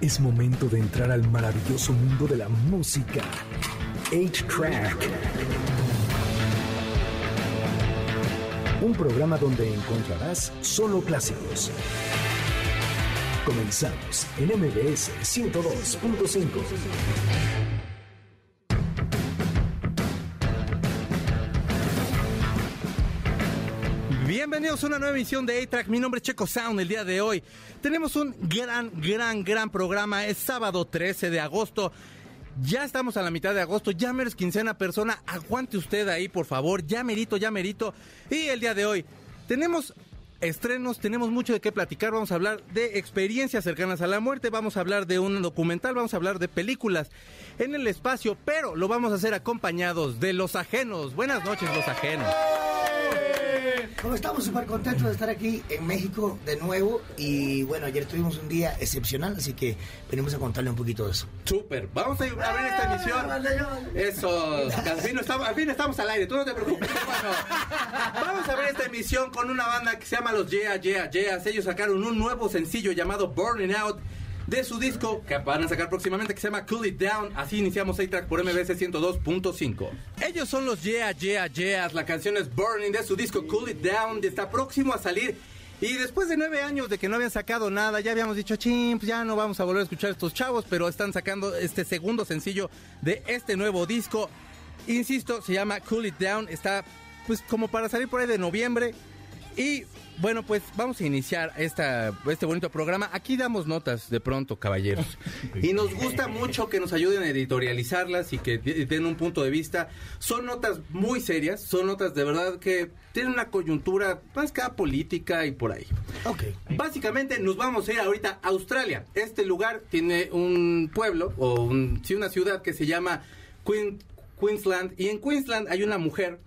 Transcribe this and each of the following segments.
Es momento de entrar al maravilloso mundo de la música. 8-Track. Un programa donde encontrarás solo clásicos. Comenzamos en MBS 102.5. Bienvenidos a una nueva emisión de A-Track. Mi nombre es Checo Sound. El día de hoy tenemos un gran, gran, gran programa. Es sábado 13 de agosto. Ya estamos a la mitad de agosto, ya menos quincena persona, aguante usted ahí por favor, ya merito, ya merito. Y el día de hoy tenemos estrenos, tenemos mucho de qué platicar, vamos a hablar de experiencias cercanas a la muerte, vamos a hablar de un documental, vamos a hablar de películas en el espacio, pero lo vamos a hacer acompañados de los ajenos. Buenas noches los ajenos. Como estamos súper contentos de estar aquí en México de nuevo y bueno, ayer tuvimos un día excepcional, así que venimos a contarle un poquito de eso. Súper, vamos a abrir esta emisión. Eso, al fin, estamos, al fin estamos al aire, tú no te preocupes. Bueno, vamos a ver esta emisión con una banda que se llama los Yeah Yeah Yeahs. Ellos sacaron un nuevo sencillo llamado Burning Out de su disco que van a sacar próximamente que se llama Cool It Down. Así iniciamos A-Track por MBS 102.5. Ellos son los Yeah Yeah Yeahs. La canción es Burning de su disco Cool It Down. Está próximo a salir. Y después de nueve años de que no habían sacado nada, ya habíamos dicho, ching, pues ya no vamos a volver a escuchar a estos chavos, pero están sacando este segundo sencillo de este nuevo disco. Insisto, se llama Cool It Down. Está pues como para salir por ahí de noviembre. Y bueno, pues vamos a iniciar esta, este bonito programa. Aquí damos notas de pronto, caballeros. Y nos gusta mucho que nos ayuden a editorializarlas y que den un punto de vista. Son notas muy serias, son notas de verdad que tienen una coyuntura más que política y por ahí. Ok. Básicamente nos vamos a ir ahorita a Australia. Este lugar tiene un pueblo o un, sí, una ciudad que se llama Queen, Queensland. Y en Queensland hay una mujer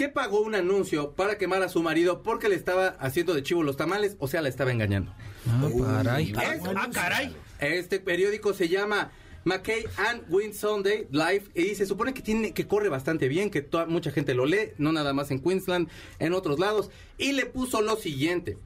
que pagó un anuncio para quemar a su marido porque le estaba haciendo de chivo los tamales, o sea, la estaba engañando. Ah, caray. Es- ah, caray. Este periódico se llama McKay and Win Sunday Live y se supone que tiene que corre bastante bien, que toda, mucha gente lo lee, no nada más en Queensland, en otros lados, y le puso lo siguiente.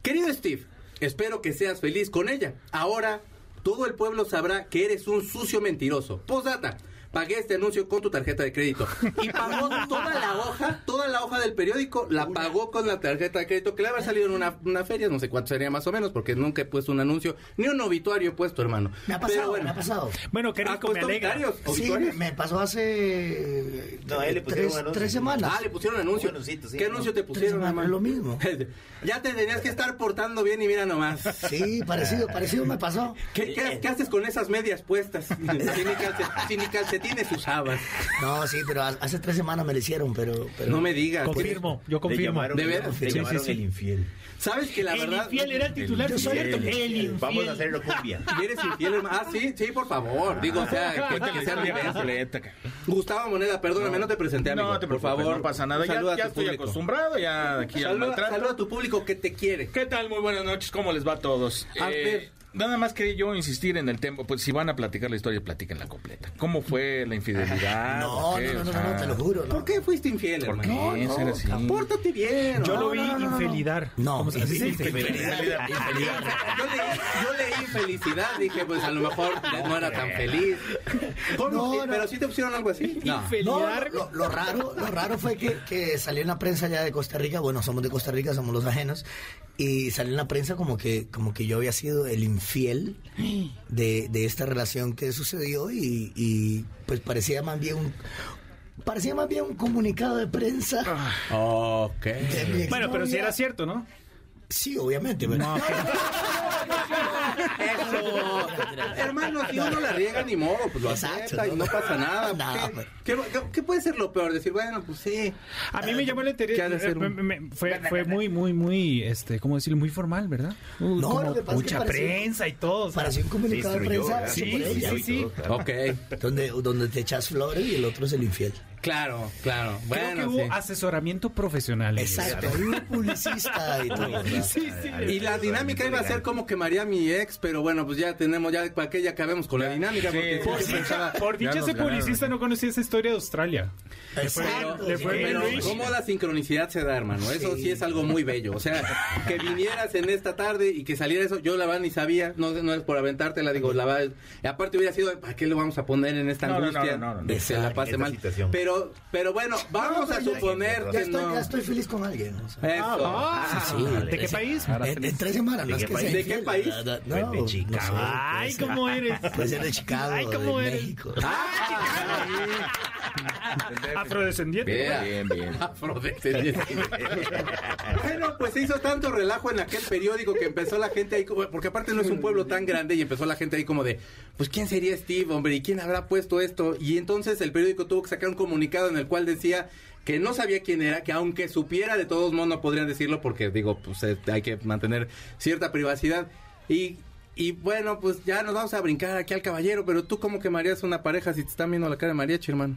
Querido Steve, espero que seas feliz con ella. Ahora todo el pueblo sabrá que eres un sucio mentiroso. Postdata. Pagué este anuncio con tu tarjeta de crédito. Y pagó toda la hoja, toda la hoja del periódico, la pagó con la tarjeta de crédito, que le había salido en una, una feria, no sé cuánto sería más o menos, porque nunca he puesto un anuncio, ni un obituario he puesto, hermano. Me ha pasado, Pero bueno. me ha pasado. Bueno, qué ¿Has rico, me alegra. Sí, me, pasó hace No, a él le pusieron tres, semanas. Ah, le pusieron anuncio. Sí, ¿Qué ¿no? anuncio te pusieron, semanas, lo mismo. ya te tenías que estar portando bien y mira nomás. Sí, parecido, parecido me pasó. ¿Qué, qué- qué haces con esas medias puestas? Si ni, calce- si ni calcetines usabas. No, sí, pero ha- hace tres semanas me lo hicieron, pero... pero No me digas. Confirmo, yo confirmo. llamaron, ¿De veras? Sí, llamaron sí, sí. el infiel. ¿Sabes que la el verdad... infiel era el titular. Yo soy cierto. el- el infiel. Vamos a hacerlo cumbia. ¿Y eres infiel, hermano? Ah, sí, sí, por favor. Digo, o sea, que, Cuéntale que sea completa, Gustavo Moneda, perdóname, no, te presenté, amigo. No te por favor. no pasa nada. Ya, Saluda a ya tu estoy público. acostumbrado ya aquí al maltrato. saluda a tu público que te quiere. ¿Qué tal? Muy buenas noches. ¿Cómo les va a todos? Eh, A ver. Nada más quería yo insistir en el tema. Pues si van a platicar la historia, platiquen la completa. ¿Cómo fue la infidelidad? No, ¿O qué? no, no, O no, sea, no, te lo juro. no. ¿Por qué fuiste infiel, ¿Por hermano? qué No, ser no, así? Pórtate bien. Yo lo vi no, no, no. infelidar. No, ¿Cómo se dice? Yo leí, yo leí felicidad, dije, pues a lo mejor no era tan feliz. ¿Cómo? No, no. Pero sí te pusieron algo así. No. No, Infelidar. lo, lo raro, lo raro fue que, que salió en la prensa ya de Costa Rica, bueno, somos de Costa Rica, somos los ajenos, y salió en la prensa como que, como que yo había sido el infiel de, de esta relación que sucedió y, y, pues parecía más bien un parecía más bien un comunicado de prensa. Ok. de Bueno, pero si era cierto, ¿no? Sí, obviamente. pero- Eso. Hermano, si uno la riega, ni modo, pues lo Exacto, acepta y no, pasa nada. no, ¿Qué, qué- qué puede ser lo peor? Decir, bueno, pues sí. A mí me llamó la ¿Qué ha de ser atención. un- me- me- Fue, fue muy, muy, muy, este, ¿cómo decirlo? Muy formal, ¿verdad? Uh, No, como mucha prensa y todo. Parecía un comunicado de prensa Sí, sí, sí. Ok. donde, donde te echas flores y el otro es el infiel. Claro, claro. Creo Bueno, que hubo sí. asesoramiento profesional. Exacto, un publicista y todo. Sí, sí. Y la dinámica iba a ser como quemaría a mi ex, pero bueno, pues ya tenemos, ya para que ya acabemos con la dinámica. Porque por sí, pensaba- Por dicha, ese ganaron. publicista no conocía esa historia de Australia. Exacto. Pero cómo la sincronicidad se da, hermano. Eso sí. es algo muy bello. O sea, que vinieras en esta tarde y que saliera eso, yo la verdad ni sabía, no, no es por aventarte, la digo, la verdad, aparte hubiera sido, ¿para qué le vamos a poner en esta No, no, angustia? no, no, no, no. de que se la pase mal. situación. Pero, pero bueno, vamos No, a ya- suponer ya que estoy, no. ya estoy feliz con alguien. o sea. Eso. Ah, sí, ¿De qué país? en, en tres semanas, no ¿De es qué país? ¿De qué país? Pues No, de no Chicago. sé, Ay, puede ser- ¿cómo eres? Puede ser de Chicago, Ay, ¿cómo de eres? México. Afrodescendiente. Vea. Bien, bien. Afrodescendiente. bueno, pues se hizo tanto relajo en aquel periódico que empezó la gente ahí, como- porque aparte no es un pueblo tan grande y empezó la gente ahí como de, pues ¿quién sería Steve, hombre? ¿Y quién habrá puesto esto? Y entonces el periódico tuvo que sacar un comunicado en el cual decía que no sabía quién era, que aunque supiera de todos modos no podrían decirlo porque digo, pues eh, hay que mantener cierta privacidad. Y, y bueno, pues ya nos vamos a brincar aquí al caballero, pero tú cómo quemarías una pareja si te están viendo la cara de mariachi, hermano.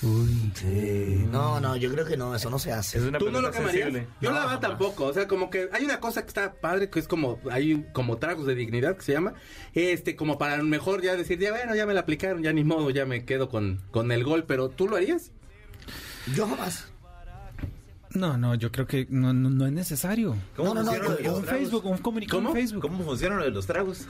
Sí. No, no, yo creo que no, eso no se hace. Es una ¿Tú no lo sensible. Yo No, la verdad tampoco. O sea, como que hay una cosa que está padre que es como, hay un- como tragos de dignidad que se llama. Este, como para mejor ya decir, ya bueno, ya me la aplicaron, ya ni modo, ya me quedo con, con el gol. Pero ¿tú lo harías? Yo jamás. No, no, yo creo que no, no, no es necesario. ¿Cómo No, no, no, funciona lo de yo- los Un tragos? Facebook, un comunicado ¿Cómo? en Facebook. ¿Cómo funciona lo de los tragos?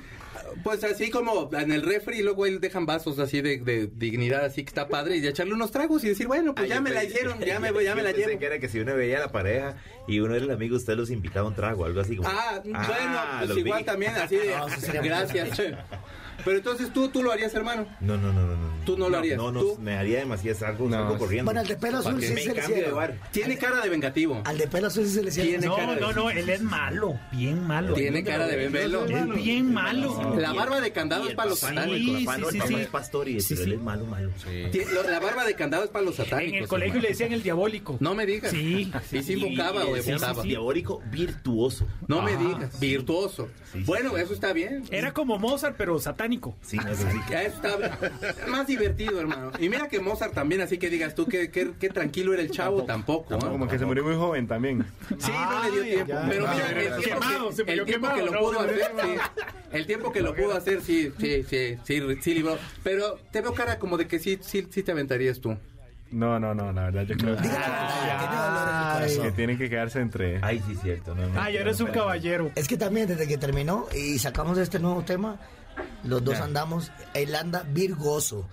Pues así como en el refri y luego ahí dejan vasos así de, de dignidad, así que está padre, y de echarle unos tragos y decir, bueno, pues Ah, ya me la hicieron, ya me, voy, ya me la llevo. que era que si uno veía a la pareja y uno era el amigo, usted los invitaba un trago, algo así como. Ah, bueno, pues igual vi. también, así de, No, gracias. Pero entonces tú, tú lo harías, hermano. No, no, no, no, no. ¿Tú no lo harías? No, no, ¿Tú? me haría demasiado algo, No. salgo corriendo. Bueno, al de pelo azul sí se le bar. Tiene cara de vengativo. Al de pelo azul sí se le Tiene hicieron. cara No, de- no, no, él es malo, bien malo. Tiene cara de bembelo. Es bien malo. La barba de candado es para los Sí, satánicos. sí, no, sí, sí. es pastor y Sí, sí. él es malo, malo. La barba de candado es para los satánicos. En el colegio le decían el diabólico. No me digas. Sí. ¿Y si invocaba o evocaba? Diabólico virtuoso. No me digas. Virtuoso. Sí, sí, Bueno, sí. eso está bien. Era como Mozart, pero satánico. Sí, no, eso sí. Ya está más divertido, hermano. Y mira que Mozart también, así que digas tú que, que- que tranquilo era el chavo, tampoco. ¿ah? Como que se murió muy joven también. Sí, no le dio tiempo. ya. Pero mira, Ah, el tiempo, quemado, se que, murió el tiempo quemado, que lo pudo se hacer, sí. El tiempo que lo pudo hacer, sí, sí, sí, sí, sí libró. Pero te veo cara como de que sí, sí, sí te aventarías tú. No, no, no, la verdad yo creo en el que tienen que quedarse entre... Ay, sí, cierto. No, no, Ay, eres un caballero. Es que también desde que terminó y sacamos este nuevo tema, los dos andamos, él anda virgoso.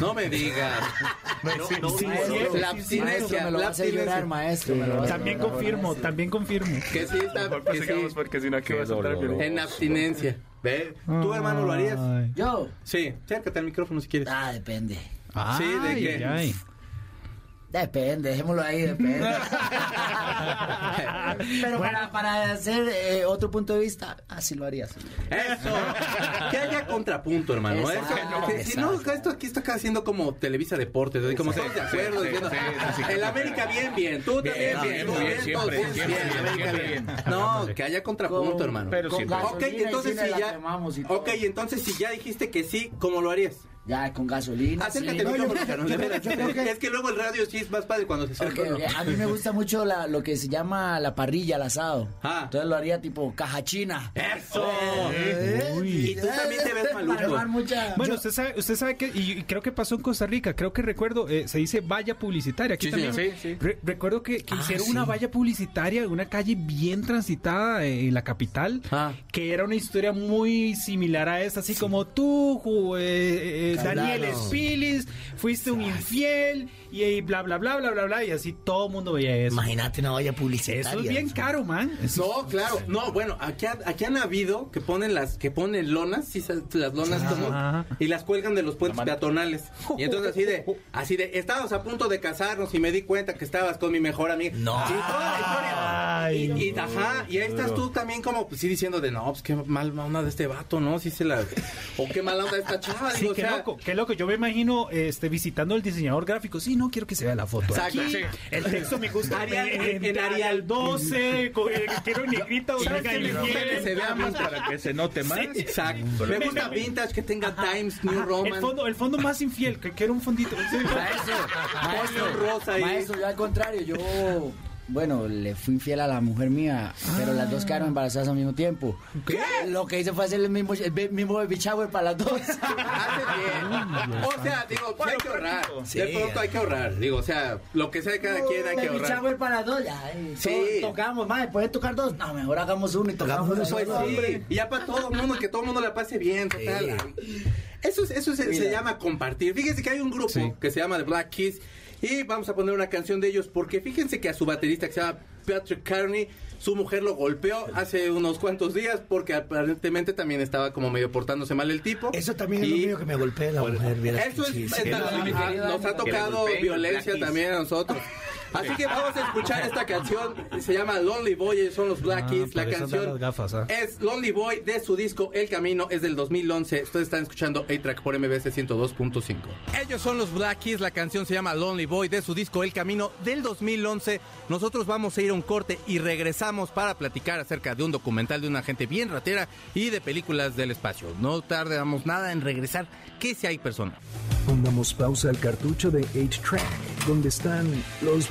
No me digas. No, no, sí, no, sí, no, sí, La abstinencia, me lo la vas abstinencia. maestro. me lo vas a También confirmo, también confirmo. Que sí que sí. porque si no aquí Qué va a violín. En abstinencia. ¿Ve? ¿Tú, hermano, lo harías? Ay. Yo. Sí, acércate al micrófono si quieres. Ah, depende. Sí, ¿de ay. Depende, dejémoslo ahí, depende. Pero para, para hacer eh, otro punto de vista, así lo haría. sí. Eso. Que haya contrapunto, hermano. Eso, Exacto, que si no, esto aquí está haciendo como Televisa Deportes. así Como todos de acuerdo. diciendo, El América bien, bien. Tú también no, bien. tú bien, bien, siempre, todos siempre bien, bien, América siempre bien. bien. No, que haya contrapunto, Con- hermano. Pero Con siempre. Ok, gasolina y entonces si ya. Ok, entonces si ya dijiste que sí, ¿cómo lo harías? Ya, con gasolina. Acércate sí. No, yo- micrófono, Sharon, de yo- veras. yo creo que- Es que luego el radio sí es más padre cuando se acerca. A mí me gusta mucho la- lo que se llama la parrilla, el asado. Ah. Entonces lo haría tipo caja china. ¡Eso! Uy. Y tú también te ves maluco. mucha... Bueno, usted sabe, usted sabe que, y creo que pasó en Costa Rica, creo que recuerdo, eh, se dice valla publicitaria. Aquí Sí, también. Sí, sí. Re- recuerdo que, que Ah, hicieron sí. una valla publicitaria en una calle bien transitada eh, en la capital, Ah. que era una historia muy similar a esta, así como tú, ju- eh, eh, Daniel. Spilis, fuiste un infiel y, eh, bla, bla, bla, bla, bla, bla, y así todo el mundo veía eso. Imagínate una valla publicitaria. Eso es bien caro, man. Eso- No, claro. No, bueno, aquí, ha- aquí han habido que ponen las que ponen lonas, sí, sabes, las lonas Ajá. como y las cuelgan de los puentes peatonales. Y entonces así de así de estábamos a punto de casarnos y me di cuenta que estabas con mi mejor amiga. No. Y toda la historia. Ay, y, y, ajá, y ahí estás tú también como pues, sí diciendo de no, pues qué mal onda de este vato, ¿no? Sí se la o qué mala onda de esta chava, Sí, digo, o qué sea, loco, qué loco. Yo me imagino este, visitando al diseñador gráfico. Sí, no quiero que se vea la foto. Exacto, aquí. sí. El texto me gusta. Arial- en, en Arial 12, con- eh, quiero negrita o ¿Sabes negra qué me y gusta fiel. que se vea Más para que se note más. Exacto. Me gusta vintage que tenga Times New El Roman. fondo, el fondo más infiel, que, que era un fondito. Maestro, maestro, rosa ahí. maestro, yo al contrario, yo, bueno, le fui infiel a la mujer mía, pero las dos quedaron embarazadas al mismo tiempo. ¿Qué? Lo que hice fue hacer el mismo, el mismo baby shower para las dos. Hace bien. O sea, digo, sí hay que ahorrar. Sí. de pronto hay que ahorrar. Digo, o sea, lo que sea de cada quien hay que Baby ahorrar. shower para las dos, ya. eh, Sí. to- Tocamos, madre, ¿puedes tocar dos? No, mejor hagamos uno y tocamos uno solo. Pues sí, y ya para todo el mundo, que todo el mundo la pase bien, total. Eso, es- eso se, se llama compartir. Fíjense que hay un grupo Sí. que se llama The Black Keys y vamos a poner una canción de ellos porque fíjense que a su baterista que se llama Patrick Carney, su mujer lo golpeó hace unos cuantos días porque aparentemente también estaba como medio portándose mal el tipo. Eso también es lo mío que me golpea la mujer. Eso es, sí, sí. nos ha tocado golpeen, violencia también a nosotros. Así que vamos a escuchar esta canción, se llama Lonely Boy, ellos son los Black Ah, Keys. La por eso canción andan las gafas, ¿ah? es Lonely Boy de su disco El Camino, es del 2011. Ustedes están escuchando A-Track por MBS 102.5. Ellos son los Black Keys, la canción se llama Lonely Boy de su disco El Camino del 2011. Nosotros vamos a ir a un corte y regresamos para platicar acerca de un documental de una gente bien ratera y de películas del espacio. No tardamos nada en regresar, que si hay personas. Pongamos pausa al cartucho de 8-Track, donde están los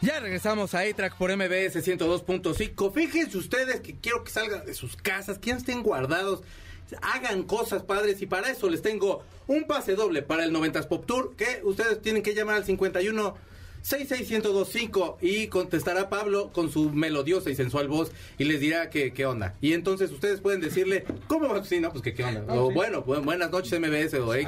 Ya regresamos a A-Track por MBS 102.5. Fíjense ustedes que quiero que salgan de sus casas, que estén guardados, hagan cosas padres y para eso les tengo un pase doble para el 90s Pop Tour que ustedes tienen que llamar al 51 66125 y contestará Pablo con su melodiosa y sensual voz y les dirá que qué onda. Y entonces ustedes pueden decirle, ¿cómo va? Sí, no, pues que qué onda. O bueno, bu- buenas noches MBS o así.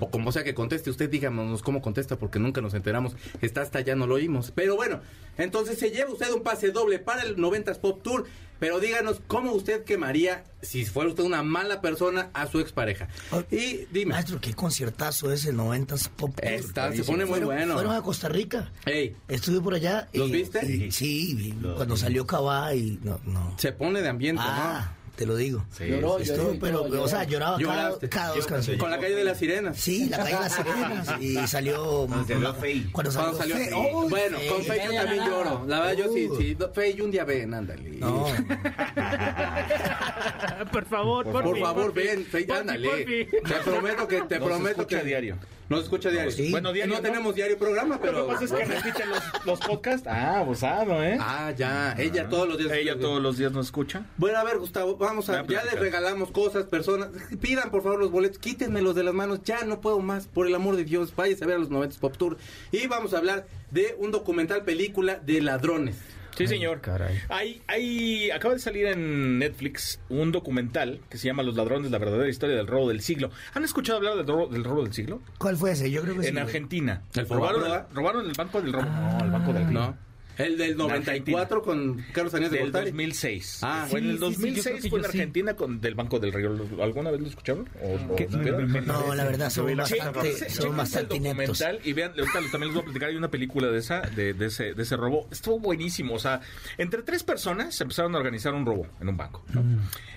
O como sea que conteste, usted díganos cómo contesta porque nunca nos enteramos. Está hasta ya no lo oímos. Pero bueno, entonces se lleva usted un pase doble para el 90s Pop Tour. Pero díganos cómo usted quemaría, si fuera usted una mala persona, a su expareja. Oh, Y dime. Maestro, qué conciertazo es el 90s Pop. Está, se pone muy Fueron- bueno. Fueron a Costa Rica. Ey, Estuve por allá. ¿Los y- viste? y- sí, cuando salió Cabá y no, no. se pone de ambiente, Ah, te lo digo. Lloró, Estuve, lloró pero, lloró. o sea, lloraba cada, Lloraste. cada dos canciones. Con la calle de las sirenas. Sí, la calle de las sirenas. Y salió. Cuando salió Fey. Cuando salió, Cuando salió Fey. Fey. ¡Uy, bueno, Fey! con Fey yo también lloro. La verdad, yo sí, Uh. sí. Fey, un día ven, ándale. No. por favor, por, Por fin, favor, ven, Fey, Por ándale. por. Te prometo que, te prometo que. diario. Nos escucha diario. Sí. Bueno, diario, no, ¿no? tenemos diario programa, pero. Lo que pasa es que repiten los, los podcasts. Ah, abusado, ¿eh? Ah, ya. Ella todos los días. Ella todos los días nos escucha. Bueno, a ver, Gustavo, vamos a. a Ya les regalamos cosas, personas. Pidan, por favor, los boletos. Quítenmelos de las manos. Ya no puedo más. Por el amor de Dios. Váyase a ver a los 90 Pop Tour. Y vamos a hablar de un documental película de ladrones. Sí, señor. caray. Hay, hay, acaba de salir en Netflix un documental que se llama Los ladrones, la verdadera historia del robo del siglo. ¿Han escuchado hablar del robo del, robo del siglo? ¿Cuál fue ese? Yo creo que sí. En Argentina. ¿El robaron, el, robaron el banco del robo. no, el banco del ¿No? El del 94 con Carlos Aníbal de Del Gortari. 2006. Ah, fue en el sí, sí, sí, yo 2006 creo que fue en. Argentina con del Banco del Río. ¿Alguna vez lo escucharon? ¿O, o ¿Qué? supieron? No, la verdad, son Sí, bastante, son bastante el ineptos. documental y vean, ahorita también les voy a platicar, hay una película de esa, de, de ese, de ese robo. Estuvo buenísimo, o sea, entre tres personas se empezaron a organizar un robo en un banco. ¿no?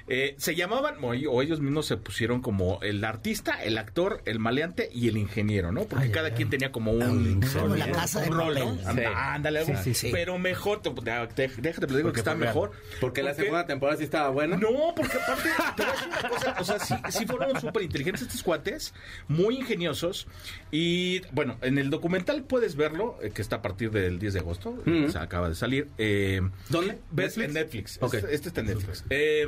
Eh, se llamaban, o, ellos mismos se pusieron como el artista, el actor, el maleante y el ingeniero, ¿no? Porque cada quien tenía como un, la un- de un rol, Ándale. Sí. Pero mejor, te, te- déjate, te digo que está mejor. Porque la segunda temporada sí estaba buena. No, porque aparte, te voy a decir una cosa, o sea, sí, sí fueron súper inteligentes estos cuates, muy ingeniosos, y bueno, en el documental puedes verlo, eh, que está a partir del 10 de agosto, Mm. se acaba de salir. eh, ¿Dónde? ¿Netflix? En Netflix. Este, este está en Netflix. Eh,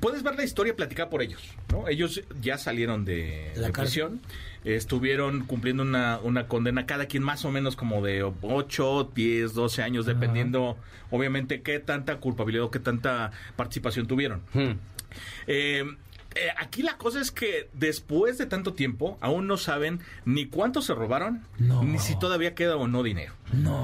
puedes ver la historia platicada por ellos, ¿no? Ellos ya salieron de, la de prisión, estuvieron cumpliendo una, una condena, cada quien más o menos como de 8, 10, 12 años, dependiendo, obviamente, qué tanta culpabilidad o qué tanta participación tuvieron. Hmm. Eh, Eh, aquí la cosa es que después de tanto tiempo, aún no saben ni cuánto se robaron, ni si todavía queda o no dinero.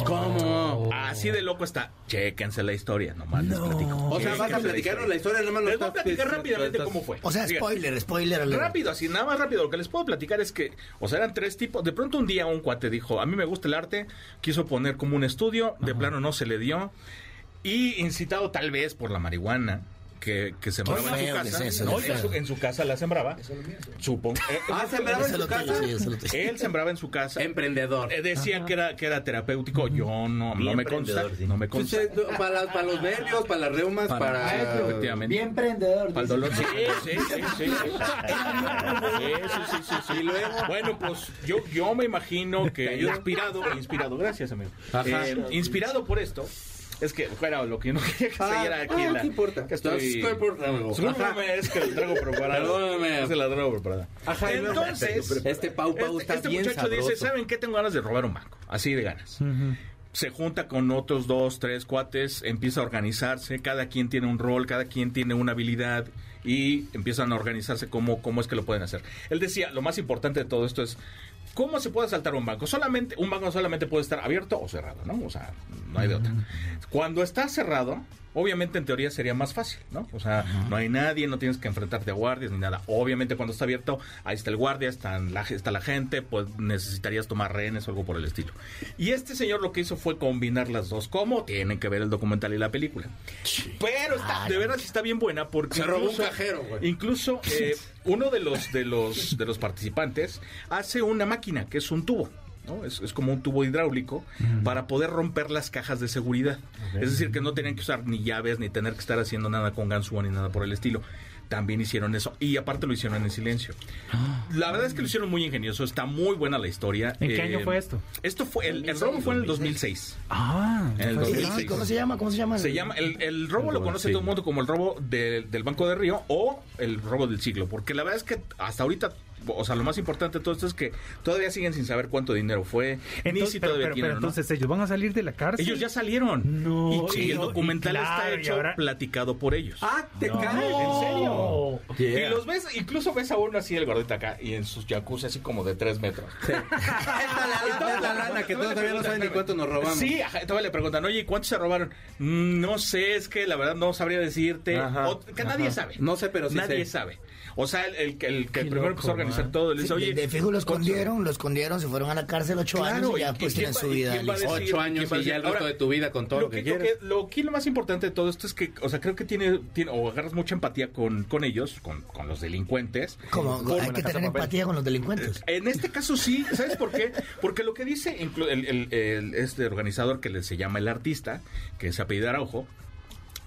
¿Cómo? Así de loco está. Chéquense la historia, nomás les platico. O sea, vas a platicarnos la historia, nomás Les voy a platicar estás- rápidamente cómo fue. O sea, spoiler, spoiler. alert. Rápido, así, nada más rápido. Lo que les puedo platicar es que, o sea, eran tres tipos. De pronto un día un cuate dijo, a mí me gusta el arte, quiso poner como un estudio, de plano no se le dio. Y incitado tal vez por la marihuana. Que, que sembraba en su casa. eso, No, en su- su casa la sembraba. Supongo. Eh, Ah, sembraba Eso en tengo, casa. sí, eso él sembraba en su casa. Emprendedor. Eh, decía que era, que era terapéutico. Yo no, no me consta. sí. No me Pues, consta. eh, para, para los nervios, para las reumas, para... Efectivamente. Bien emprendedor. Para el dolor. Sí, sí, sí, sí. Sí, sí, sí, sí, sí. Y luego- Bueno, pues yo, yo me imagino que inspirado, inspirado, gracias amigo. Ajá. Eh, inspirado por esto, es que, bueno, lo que yo no quería que se Ah, diera aquí ah, en la... ¿qué importa? Que estoy... ¿Qué importa? Discúlpame, es que lo traigo preparado. Perdóname. Es que la traigo preparada. Ajá, Entonces, Este Pau Pau este, está este bien muchacho dice. ¿saben qué? Tengo ganas de robar un banco. Así de ganas. Se junta con otros dos, tres cuates, empieza a organizarse, cada quien tiene un rol, cada quien tiene una habilidad y empiezan a organizarse cómo, cómo es que lo pueden hacer. Él decía, lo más importante de todo esto es ¿Cómo se puede asaltar un banco? Solamente, un banco solamente puede estar abierto o cerrado, ¿no? O sea, no hay de otra. Cuando está cerrado, obviamente en teoría sería más fácil, ¿no? O sea, no hay nadie, no tienes que enfrentarte a guardias ni nada. Obviamente cuando está abierto, ahí está el guardia, están la, está la gente, pues necesitarías tomar rehenes o algo por el estilo. Y este señor lo que hizo fue combinar las dos. ¿Cómo? Tienen que ver el documental y la película. Pero está, de verdad sí está bien buena porque Se robó un cajero, güey. Incluso eh, uno de los de los de los participantes hace una máquina que es un tubo. ¿No? Es, es como un tubo hidráulico para poder romper las cajas de seguridad. Es decir, que no tenían que usar ni llaves ni tener que estar haciendo nada con ganzúa ni nada por el estilo. También hicieron eso y aparte lo hicieron en silencio. La verdad es que lo hicieron muy ingenioso. Está muy buena la historia. ¿En qué Eh, año fue esto? Esto fue el, el robo fue en el 2006. Ah, En el ¿Y 2006. ¿Cómo se llama? ¿Cómo se llama? Se llama, el, el robo lo conoce Sí. todo el mundo como el robo de- del Banco de Río o el robo del siglo, porque la verdad es que hasta ahorita, o sea, lo más importante de todo esto es que todavía siguen sin saber cuánto dinero fue, ni entonces, si pero, todavía pero- tienen pero o no. entonces ellos van a salir de la cárcel. Ellos ya salieron. No, y, el documental y claro, está hecho ahora- platicado por ellos. Ah, te No. cae. ¿En serio? Yeah. Y los ves, incluso ves a uno así, el gordito acá, y en sus jacuzzi así como de tres metros. Esta la, esta la lana que todavía no saben ni cuánto nos robamos. Sí, todavía le preguntan, oye, ¿y ¿cuántos se robaron? Mm, no sé, es que la verdad no sabría decirte. Ajá, O- que nadie sabe. No sé, pero sí Nadie sé. sabe. O sea, el, el, que- el que primero empezó a organizar todo, Sí, oye. de, de fijo lo ¿cuántos- escondieron, lo escondieron, se fueron a la cárcel ocho Claro, años y ya ¿y pues tienen su vida? Ocho años ¿quién va a y ya el resto Ahora, de tu vida con todo lo que lo quieras. lo, aquí lo más importante de todo esto es que, o sea, creo que tiene, tiene o agarras mucha empatía con, con ellos, con, con los delincuentes. Como hay que tener empatía con los delincuentes. En este caso sí, ¿sabes por qué? Porque lo que dice el, el- el- este organizador que le- se llama el artista, que se apellida Araujo,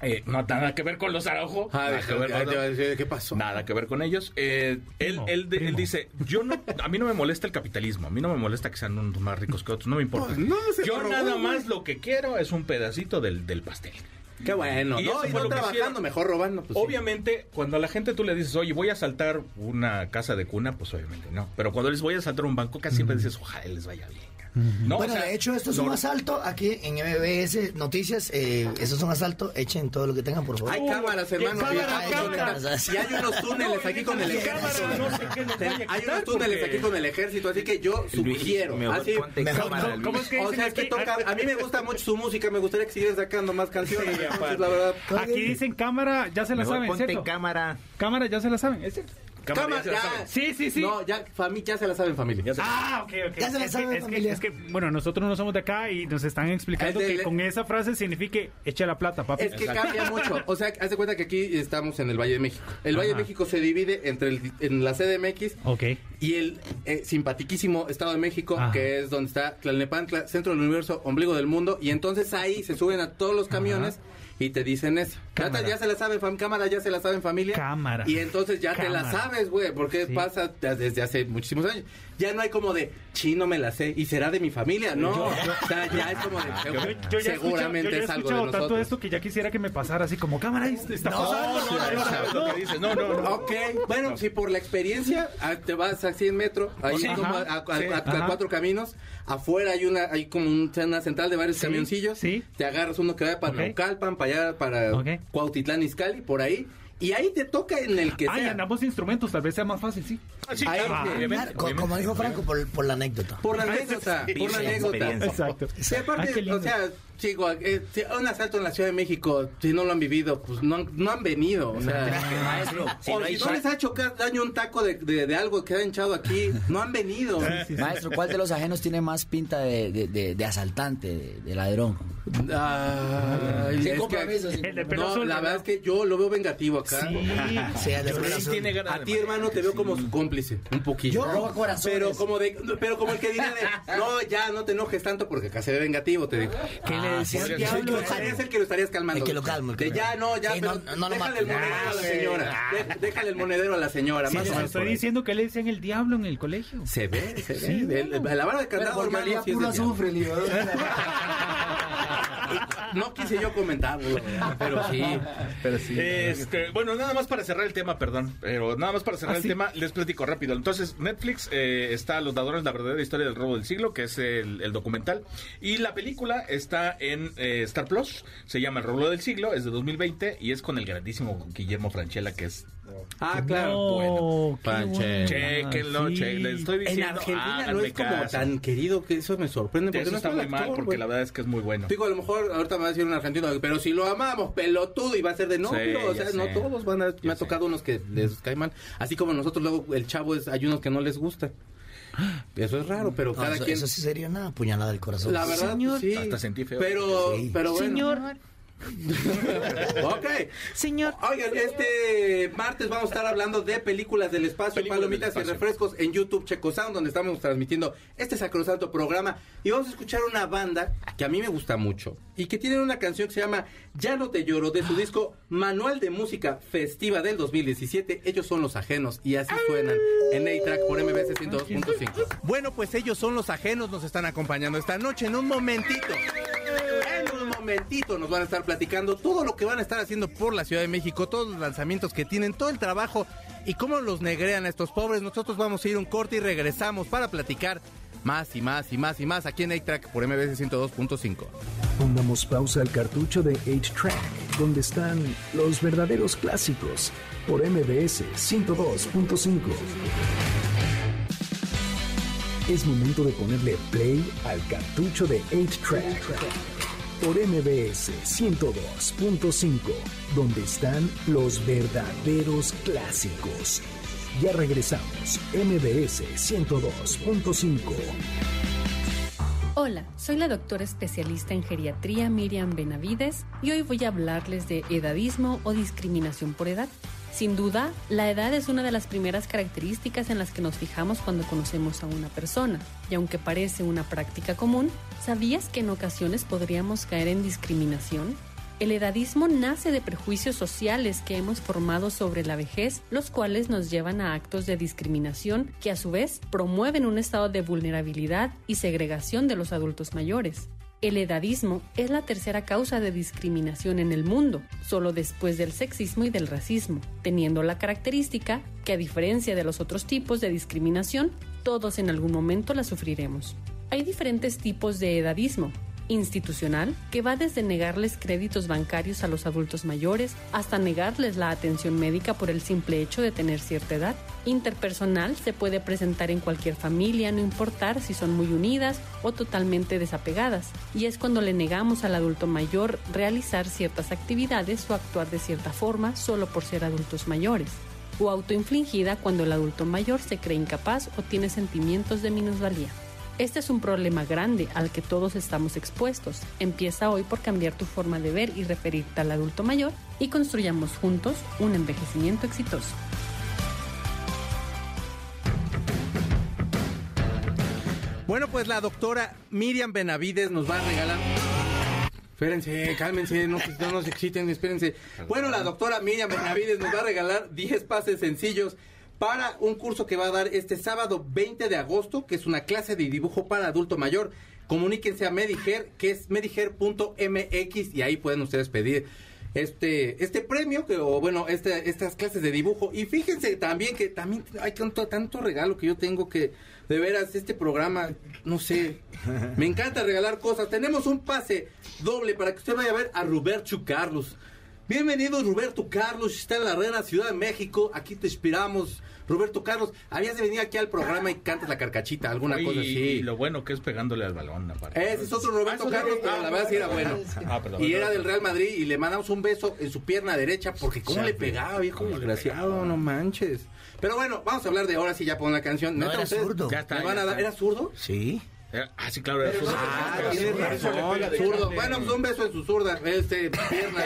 eh, no nada que ver con los Araujo, Ah, nada, que ver, ya ¿qué pasó? nada que ver con ellos. Eh, él, Primo, él, él dice, yo no, a mí no me molesta el capitalismo, a mí no me molesta que sean unos más ricos que otros, no me importa. Pues no, yo robó, nada güey. más lo que quiero es un pedacito del, del pastel. Qué bueno. Y no, eso y fue no lo que trabajando, mejor robando. Pues, sí. obviamente, cuando a la gente tú le dices, oye, voy a saltar una casa de cuna, pues obviamente no. Pero cuando les voy a saltar un banco, casi siempre dices, ojalá les vaya bien. No, bueno, o sea, de hecho, esto es no- un asalto aquí en MBS Noticias. Eh, esto es un asalto. Echen todo lo que tengan, por favor. Hay cámaras, hermano. cámara. Y hay unos túneles aquí con el ejército. Hay unos túneles aquí con el ejército, así que yo sugiero. Mejor así, ponte mejor cámara, no. Luis. ¿Cómo es que o dicen sea, es que aquí? toca, a mí me gusta mucho su música, me gustaría que siguieran sacando más canciones. Sí, entonces, aparte. la verdad. Aquí dicen cámara, ya se la saben, ponte cámara. Cámara, ya se la saben, ¿es cierto? Cámara, ya se la ya. saben. Sí, sí, sí. No, ya, fami- ya se la saben, familia. Ya se la Ah, ok, ok. Ya se la es, sabe, que, es, que, familia. es que, bueno, nosotros no somos de acá y nos están explicando Es de- que con esa frase signifique echa la plata, papi. Es que cambia mucho. O sea, haz de cuenta que aquí estamos en el Valle de México. El Valle de México se divide entre el, en la CDMX Ok. y el eh, simpatiquísimo Estado de México, Ajá. que es donde está Tlalnepantla, centro del universo, ombligo del mundo. Y entonces ahí se suben a todos los camiones y te dicen eso. Cámara. ya se la saben, fam- cámara, ya se la saben, familia. Cámara. Y entonces ya te la Cámara. sabes, güey, porque Sí. pasa desde hace muchísimos años. Ya no hay como de, chino me la sé y será de mi familia, no. o sea, ya es como de, Yo, yo ya seguramente yo ya es algo de escuchado tanto nosotros. esto que ya quisiera que me pasara así como cámara está No, pasando. No, no, no. No. Ok, bueno, si por la experiencia ah, te vas a 100 metros, ahí Sí. como a, Ajá, a- a- sí. a- a Ajá. cuatro caminos, afuera hay una, hay como un- una central de varios camioncillos, te agarras uno que va para Ok. Naucalpan, para allá, para Ok. Cuautitlán, Izcalli, por ahí, y ahí te toca en el que Ay, sea. andamos instrumentos, tal vez sea más fácil, sí. Ah, sí, Ahí, claro, ah, obviamente, como dijo Franco, por, por la anécdota. Por la anécdota, por la sí, anécdota. Exacto. Sí, aparte, Ay, qué lindo. o sea, chico, eh, si un asalto en la Ciudad de México, si no lo han vivido, pues no, han- no han venido. O sea, Maestro, Si o no si hay no chat- les ha hecho ca- daño un taco de, de- de algo que ha hinchado aquí, no han venido. maestro, ¿cuál de los ajenos tiene más pinta de, de, de- de asaltante, de, de ladrón? Es que- El compromiso. pelo no, azul, la ¿verdad? es que yo lo veo vengativo acá. Sí. Sí, Sí, tiene A ti, hermano, te veo como su cómplice, un poquillo. Yo robo corazones. Pero como de, pero como el que diría de, no, ya no te enojes tanto porque acá se ve vengativo, te digo. ¿Qué le decía Sí, el sí, diablo? que estarías el que lo estarías calmando. El que lo calma, el que De lo ya, no, ya, Sí, pero no, no lo déjale el monedero a la Ah, señora. Déjale el monedero a la señora, Sí, más o menos. estoy diciendo que le decían el diablo en el colegio. Se ve, se ve. El- la vara de candado, es azufre, le digo. No quise yo comentarlo, pero sí. Pero sí. Este, bueno, nada más para cerrar el tema, perdón, pero nada más para cerrar Ah, el sí. tema, les platico rápido. Entonces, Netflix eh, está Los Ladrones, la verdadera historia del robo del siglo, que es el, el documental, y la película está en eh, Star Plus, se llama El robo del siglo, es de 2020 y es con el grandísimo Guillermo Franchella, que es Ah, claro. No, bueno. Chequenlo, Sí. che, estoy En Argentina no es como caso. tan querido que eso me sorprende. Porque Eso no está es muy mal, porque la verdad es que es muy bueno. Digo, a lo mejor ahorita me va a decir un argentino, pero si lo amamos, pelotudo, y va a ser de no, Sí, pero, o sea, no todos van a, me Ya ha sé. tocado unos que les cae mal, así como nosotros luego el chavo es, hay unos que no les gusta. Eso es raro, pero No, cada eso, quien, eso sí sería una puñalada del corazón. la verdad, Señor. sí. Hasta sentí feo. Pero, Sí. pero bueno. Señor, ok. señor. Oigan, este martes vamos a estar hablando de películas del espacio, Películas del palomitas y espacio. refrescos en YouTube Checo Sound, donde estamos transmitiendo este sacrosanto programa. Y vamos a escuchar una banda que a mí me gusta mucho y que tiene una canción que se llama Ya no te lloro, de su disco Manual de Música Festiva del 2017. Ellos son los ajenos y así suenan en A-Track por MBS 102.5. Bueno, pues ellos son los ajenos, nos están acompañando esta noche en un momentito. En un momentito nos van a estar platicando todo lo que van a estar haciendo por la Ciudad de México, todos los lanzamientos que tienen, todo el trabajo y cómo los negrean a estos pobres. Nosotros vamos a ir un corte y regresamos para platicar más y más y más y más aquí en A-Track por MBS 102.5. Pongamos pausa al cartucho de 8-Track, donde están los verdaderos clásicos, por MBS 102.5. Es momento de ponerle play al cartucho de 8-Track, por MBS 102.5, donde están los verdaderos clásicos. Ya regresamos, MBS 102.5. Hola, soy la doctora especialista en geriatría Miriam Benavides y hoy voy a hablarles de edadismo o discriminación por edad. Sin duda, la edad es una de las primeras características en las que nos fijamos cuando conocemos a una persona. Y aunque parece una práctica común, ¿sabías que en ocasiones podríamos caer en discriminación? El edadismo nace de prejuicios sociales que hemos formado sobre la vejez, los cuales nos llevan a actos de discriminación que a su vez promueven un estado de vulnerabilidad y segregación de los adultos mayores. El edadismo es la tercera causa de discriminación en el mundo, solo después del sexismo y del racismo, teniendo la característica que a diferencia de los otros tipos de discriminación, todos en algún momento la sufriremos. Hay diferentes tipos de edadismo, institucional, que va desde negarles créditos bancarios a los adultos mayores hasta negarles la atención médica por el simple hecho de tener cierta edad. Interpersonal se puede presentar en cualquier familia, no importar si son muy unidas o totalmente desapegadas, y es cuando le negamos al adulto mayor realizar ciertas actividades o actuar de cierta forma solo por ser adultos mayores o autoinfligida cuando el adulto mayor se cree incapaz o tiene sentimientos de minusvalía. Este es un problema grande al que todos estamos expuestos. Empieza hoy por cambiar tu forma de ver y referirte al adulto mayor y construyamos juntos un envejecimiento exitoso. Bueno, pues la doctora Miriam Benavides nos va a regalar. Espérense, cálmense, no, no nos exciten, espérense. Bueno, la doctora Miriam Benavides nos va a regalar 10 pases sencillos para un curso que va a dar este sábado 20 de agosto, que es una clase de dibujo para adulto mayor. Comuníquense a Mediger, que es mediger.mx y ahí pueden ustedes pedir este este premio que o bueno este, estas clases de dibujo. Y fíjense también que también hay tanto tanto regalo que yo tengo que de veras este programa no sé me encanta regalar cosas. Tenemos un pase doble para que usted vaya a ver a Roberto Carlos Bienvenido Roberto Carlos, está en la Arena Ciudad de México, aquí te inspiramos. Roberto Carlos, habías de venir aquí al programa y cantas la carcachita, alguna Y- cosa Y así. lo bueno que es pegándole al balón, aparte. Ese es otro Roberto Ah, Carlos, pero la verdad sí era bueno. Ah, perdón. Y era del Real Madrid y le mandamos un beso en su pierna derecha porque cómo le pegaba, viejo desgraciado, no manches. Pero bueno, vamos a hablar de ahora sí ya pon la canción. No, Neta, era ustedes zurdo. Ya está, me van ya a dar- está. ¿Era zurdo? Sí. Era- Ah, sí, claro. Era fútbol. Ah, tienes razón, zurdo. Bueno, pues un beso en su zurda, este, pierna.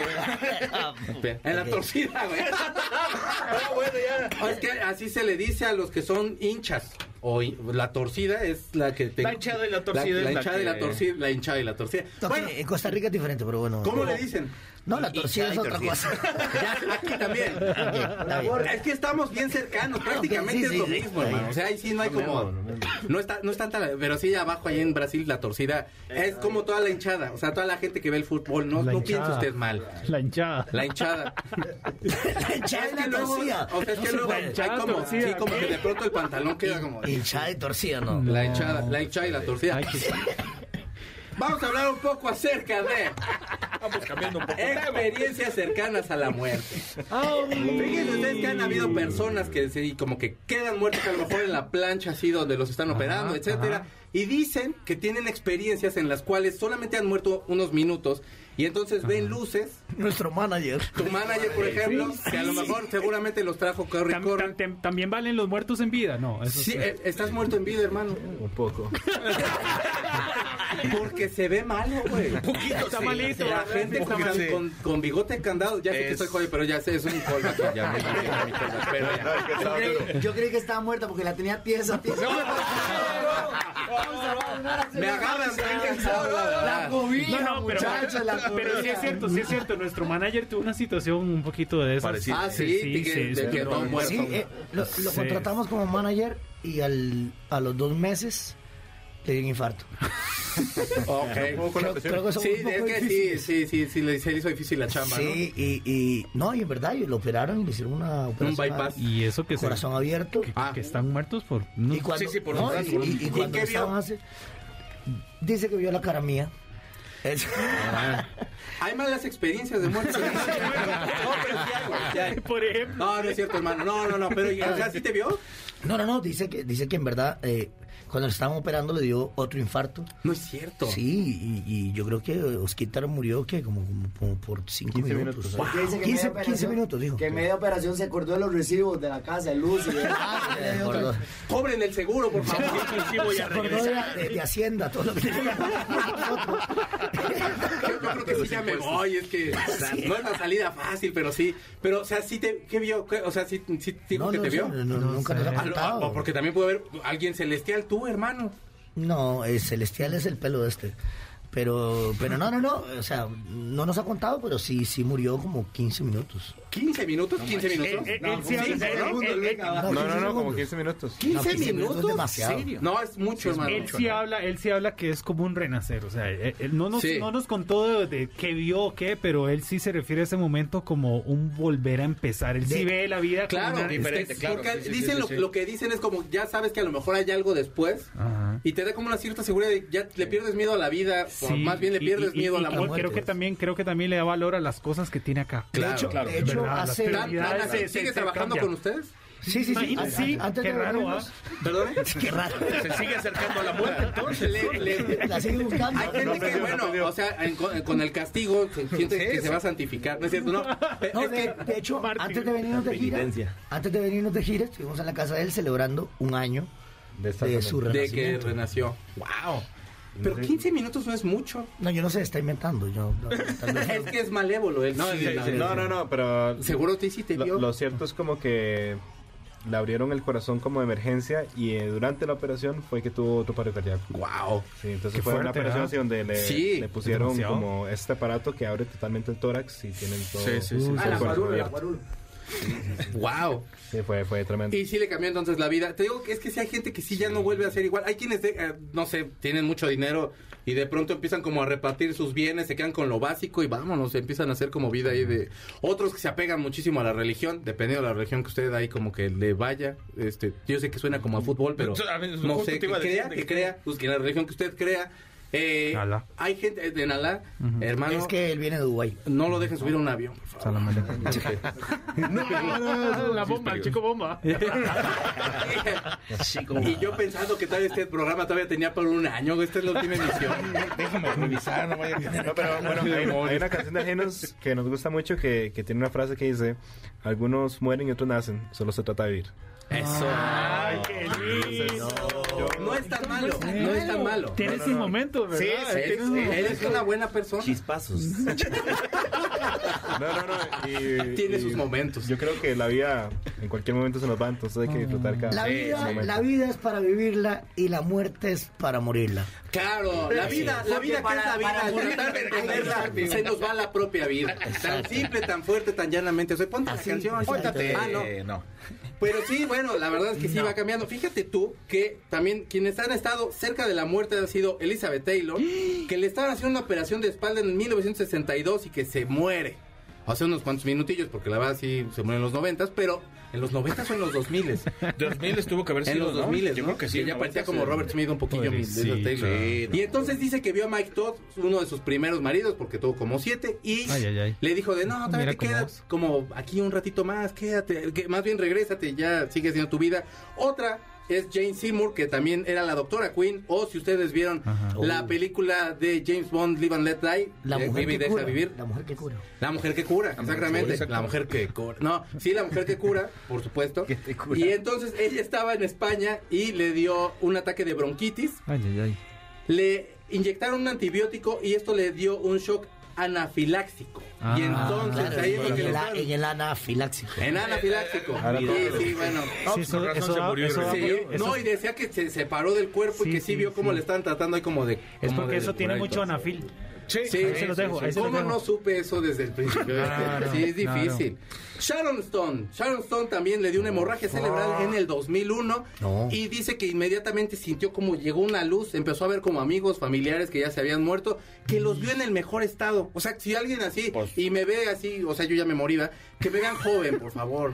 en la torcida, güey. No, bueno, ya. Es que así se le dice a los que son hinchas. O la torcida es la que te... La hinchada y la torcida La, es la la hinchada y la que- torcida, la hinchada y la torcida. Bueno, en Costa Rica es diferente, pero bueno. ¿cómo le dicen? No, la torcida es otra cosa. Ya, aquí también. bien. Es que estamos bien cercanos, prácticamente sí, es sí, lo sí. mismo, hermano. O sea, ahí sí no hay como. No está, no es tanta. la- Pero sí, abajo, ahí en Brasil, la torcida es como toda la hinchada. O sea, toda la gente que ve el fútbol. No, La no piense hinchada. usted mal. La hinchada. La hinchada. La hinchada Es que la luego, torcida. o sea, es No que luego hay como, torcida, sí, como que de pronto el pantalón queda como Hinchada y torcida, no. la hinchada, la hinchada y la torcida. Vamos a hablar un poco acerca de Vamos cambiando un poco. experiencias cercanas a la muerte. Fíjense ustedes que han habido personas que sí, como que quedan muertas a lo mejor en la plancha así donde los están operando, etcétera, y dicen que tienen experiencias en las cuales solamente han muerto unos minutos y entonces ven luces. Nuestro manager. Tu manager, por ejemplo, que a lo mejor seguramente los trajo corre y Tam- tam- tam- También valen los muertos en vida, no. Eso Sí, sí. eh, estás muerto en vida, hermano. Un poco. Porque se ve malo, güey. Está malito. La gente Está con, con, con bigote candado, ya sé que Es- soy joven, pero ya sé, es un callback, ya me- me- me- me- pero ya. Yo creí, yo creí que estaba muerta porque la tenía tiesa, tiesa. Me agarran bien cansado, la cobija, No, no, pero, la pero sí es cierto, sí es cierto. Nuestro manager tuvo una situación un poquito de esas. Ah, sí, Sí, sí, de sí, que pero- todo muerto. Sí, eh, lo, contratamos como manager y al, a los dos meses le dio un infarto. Ok. Creo, creo que Sí, un poco es que sí, sí, sí, sí, le, se le hizo difícil la chamba, Sí, y, y no, y en verdad, y lo operaron y le hicieron una operación. bypass. Y eso que, se- Corazón abierto. que, Ah. que están muertos por... no- Y cuando, Sí, sí, por no, un- y, un- y- y ¿Y cuando estaban vio? hace- dice que vio la cara mía. Hay malas experiencias de muerte. no, pero sí hay, güey, sí hay. Por ejemplo. No, no es cierto, hermano. No, no, no, pero, o sea, ¿sí te vio? no, no, no, dice que, dice que en verdad eh, cuando le estaban operando le dio otro infarto. No es cierto. Sí, y, y yo creo que Osquitar murió que como, como, como por 5 15 minutos. minutos. Que 15, media 15 operación- minutos, dijo. Que en media operación se acordó de los recibos de la casa, de luz y de... Ah, acordó. Cobren el seguro, por favor. Sí, voy Se a acordó de, de- de Hacienda, todo lo que tenía. Yo creo que sí ya me voy, es que o sea, no es la salida fácil, pero sí. Pero, o sea, sí te, ¿qué vio? ¿Qué- O sea, sí, sí dijo No, que no, te sí, vio. no, no, nunca nos ha Ah, lo- ah, contado. porque también puede haber alguien celestial, tú, hermano. No, el celestial es el pelo este. Pero, pero no, no, no, o sea, no nos ha contado, pero sí, sí murió como 15 minutos. 15 minutos, 15 minutos. Eh, eh, ¿no? No, no, 15 no, como segundos. 15 minutos. 15 No, 15 minutos demasiado. ¿Serio? No, es mucho, hermano. Él sí habla, él sí habla que es como un renacer, o sea, él, él no nos Sí. no nos contó de, de qué vio o qué, pero él sí se refiere a ese momento como un volver a empezar. Él sí ve la vida Claro, como una- diferente, claro, porque dicen sí, lo, sí. lo que dicen es como ya sabes que a lo mejor hay algo después Ajá. y te da como una cierta seguridad de ya le pierdes miedo a la vida o más bien le pierdes y- miedo y- a la muerte. Creo que también creo que también le da valor a las cosas que tiene acá. de hecho, claro, se- ¿Sigue se trabajando con ustedes? Sí, sí, sí. Imagínate, an- sí, antes qué de raro, venirnos- ¿Perdone? Qué raro. Se sigue acercando a la muerte, entonces. Le- le- La sigue buscando. Hay gente que, bueno, o sea, en- con, el castigo se siente que se va a santificar. ¿No es cierto? No, No, es de, que de hecho, Martín. antes de venirnos de gira, antes de venirnos de gira, estuvimos en la casa de él celebrando un año De de su forma. de que renacimiento. renació. ¡Wow! Pero 15 minutos no es mucho. No, yo no sé, está inventando. Yo, no, Es que es malévolo él. No, Sí, sí, no, no, no, pero Seguro te hiciste lo, lo cierto es como que le abrieron el corazón como de emergencia y eh, durante la operación fue que tuvo otro paro cardíaco. ¡Wow! Sí, entonces Qué fue una operación ¿ah? así donde le, Sí, le pusieron como este aparato que abre totalmente el tórax y tienen todo Sí, sí, sí. el Ah, la corazón guarula, la abierto. guarula. ¡Wow! Sí, fue, fue tremendo. Y sí le cambió entonces la vida. Te digo que es que sí hay gente que sí ya no vuelve a ser igual. Hay quienes, de- eh, no sé, tienen mucho dinero y de pronto empiezan como a repartir sus bienes, se quedan con lo básico y vámonos, empiezan a hacer como vida ahí de... Otros que se apegan muchísimo a la religión, dependiendo de la religión que usted ahí como que le vaya. este Yo sé que suena como a fútbol, pero A no sé, que crea, que- crea, pues que la religión que usted crea. Eh, hay gente de Nalá, hermano. Es que él viene de Dubái. No lo dejen subir a un avión, por favor. la bomba, el chico bomba. Y yo pensando que todavía este programa todavía tenía por un año, esta es la última emisión. Déjame revisar, no vaya a No, pero bueno, hay, hay una canción de Ajenos que nos gusta mucho que, que tiene una frase que dice: Algunos mueren y otros nacen, solo se trata de vivir. Eso. Ay, qué lindo. No es tan malo, no es tan malo. Tienes un momento, ¿verdad? Sí, Tienes eres, una buena persona. Chispazos. No, no, no. Y, Tiene y sus momentos. Yo creo que la vida en cualquier momento se nos va, entonces hay que disfrutar cada La vida, momento. la vida es para vivirla y la muerte es para morirla. Claro, la vida, la vida que es la vida, se nos va la propia vida. Tan simple, tan fuerte, tan llanamente. O sea, ponte la Así, canción. Ah, no. Pero sí, bueno, la verdad es que sí va cambiando. Fíjate tú que también quienes han estado cerca de la muerte han sido Elizabeth Taylor, que le estaban haciendo una operación de espalda en 1962 y que se muere. Hace unos cuantos minutillos, porque la verdad sí se muere en los noventas, pero ¿en los noventas o en los 2000? 2000 tuvo que haber En sido, los ¿no? 2000, Yo ¿no? creo que sí. Ella ¿no? parecía como Robert Smith un poquillo. Pues sí, Taylor. sí, no. Y entonces dice que vio a Mike Todd, uno de sus primeros maridos, porque tuvo como siete, y Ay, ay, ay. le dijo de no, Mira te quedas como aquí un ratito más, quédate, que más bien regrésate, ya sigue haciendo tu vida. Otra es Jane Seymour, que también era la doctora Queen, o si ustedes vieron Ajá. la película de James Bond, Live and Let Die, La de mujer Vive y que deja cura. vivir. La mujer que cura. La mujer que cura, exactamente. La mujer que cura. No, sí, la mujer que cura, por supuesto. Que te cura. Y entonces ella estaba en España y le dio un ataque de bronquitis. Ay, ay, ay. Le inyectaron un antibiótico y esto le dio un shock anafiláxico. Ah, y entonces Claro, ahí es lo en, que le en el anafiláxico. En anafiláxico. Sí, sí, bueno. No, Sí, pues, con razón se murió y da- Sí, eso- no, y decía que se separó del cuerpo y Sí, que sí, sí, vio cómo sí. le estaban tratando ahí como de... Es como porque de eso tiene mucho anafil. Sí, se los dejo, los ¿Cómo no supe eso desde el principio? Sí, es difícil. Sharon Stone. Sharon Stone también le dio una hemorragia cerebral en el 2001 No. y dice que inmediatamente sintió como llegó una luz, empezó a ver como amigos, familiares que ya se habían muerto, que los vio en el mejor estado. O sea, si alguien así Pues- y me ve así, o sea, yo ya me morí, ¿va? que me vean joven, por favor.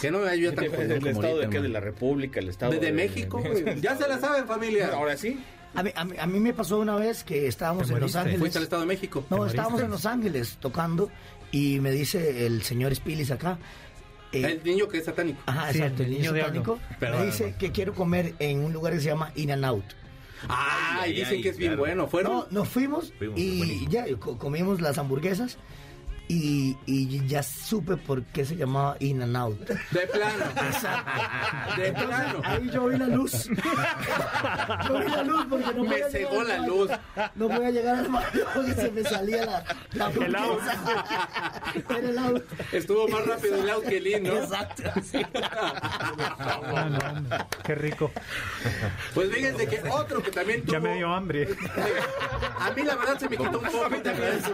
Que no me ya tan joven ¿El como estado de qué? ¿De la República? ¿El estado de, de México. Ya se la saben, familia. Ahora sí. A mí, a, mí, a mí me pasó una vez que estábamos ¿Te en Los? Ángeles. Fuiste al Estado de México. No, estábamos en Los Ángeles tocando y me dice el señor Spilis acá. eh, El niño que es satánico. Ajá, Sí, exacto, el el niño niño satánico. Me dice que quiero comer en un lugar que se llama In and Out. Ah, Ay, y dicen ay, que es bien bueno. ¿Fueron? No, nos fuimos, Fuimos, y ya co- comimos las hamburguesas y, y ya supe por qué se llamaba In and Out. De plano. De plano. Ahí yo vi la luz. yo vi la luz porque no Me podía cegó la luz. No podía llegar al baño porque se me salía la, la El out. hamburguesa. Era el out. Estuvo más rápido el out que el in, ¿no? Exacto. sí. Ah, no, hombre, qué rico. Pues fíjense que otro que también tuvo... Ya me dio hambre. A mí la verdad se me quitó un poco, agradezco.